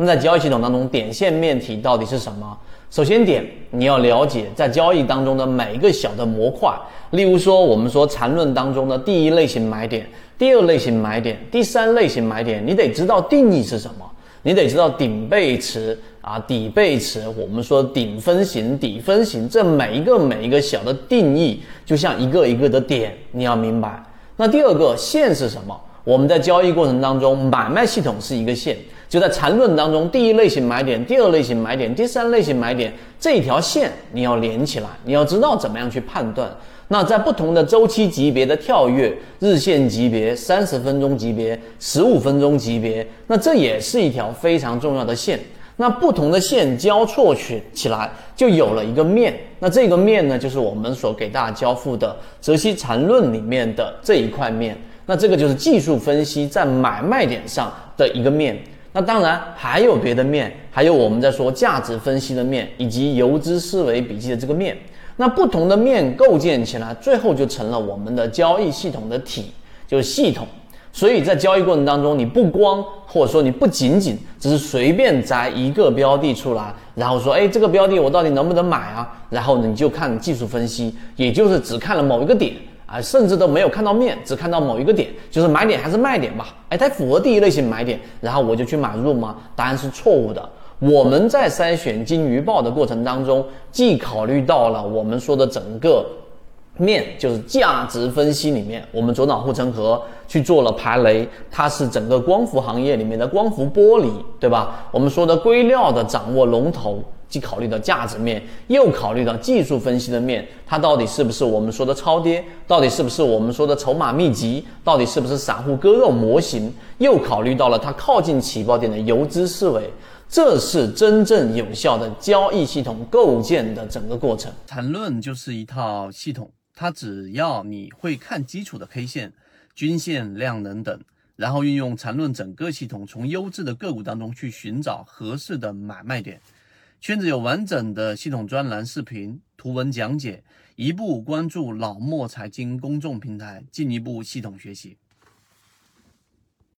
那么在交易系统当中，点线面体到底是什么？首先点你要了解在交易当中的每一个小的模块，例如说我们说缠论当中的第一类型买点、第二类型买点、第三类型买点，你得知道定义是什么，你得知道顶背驰啊、底背驰，我们说顶分型、底分型，这每一个每一个小的定义，就像一个一个的点，你要明白。那第二个线是什么？我们在交易过程当中，买卖系统是一个线。就在缠论当中，第一类型买点，第二类型买点，第三类型买点这一条线你要连起来，你要知道怎么样去判断。那在不同的周期级别的跳跃，日线级别、三十分钟级别、十五分钟级别，那这也是一条非常重要的线。那不同的线交错起起来，就有了一个面。那这个面呢，就是我们所给大家交付的泽西缠论里面的这一块面。那这个就是技术分析在买卖点上的一个面。那当然还有别的面，还有我们在说价值分析的面，以及游资思维笔记的这个面。那不同的面构建起来，最后就成了我们的交易系统的体，就是系统。所以在交易过程当中，你不光或者说你不仅仅只是随便摘一个标的出来，然后说，哎，这个标的我到底能不能买啊？然后你就看技术分析，也就是只看了某一个点。啊，甚至都没有看到面，只看到某一个点，就是买点还是卖点吧？哎，它符合第一类型买点，然后我就去买入吗？答案是错误的。我们在筛选金鱼报的过程当中，既考虑到了我们说的整个面，就是价值分析里面，我们左脑护城河去做了排雷，它是整个光伏行业里面的光伏玻璃，对吧？我们说的硅料的掌握龙头。既考虑到价值面，又考虑到技术分析的面，它到底是不是我们说的超跌？到底是不是我们说的筹码密集？到底是不是散户割肉模型？又考虑到了它靠近起爆点的游资思维，这是真正有效的交易系统构建的整个过程。缠论就是一套系统，它只要你会看基础的 K 线、均线、量能等，然后运用缠论整个系统，从优质的个股当中去寻找合适的买卖点。圈子有完整的系统专栏、视频、图文讲解，一步关注老莫财经公众平台，进一步系统学习。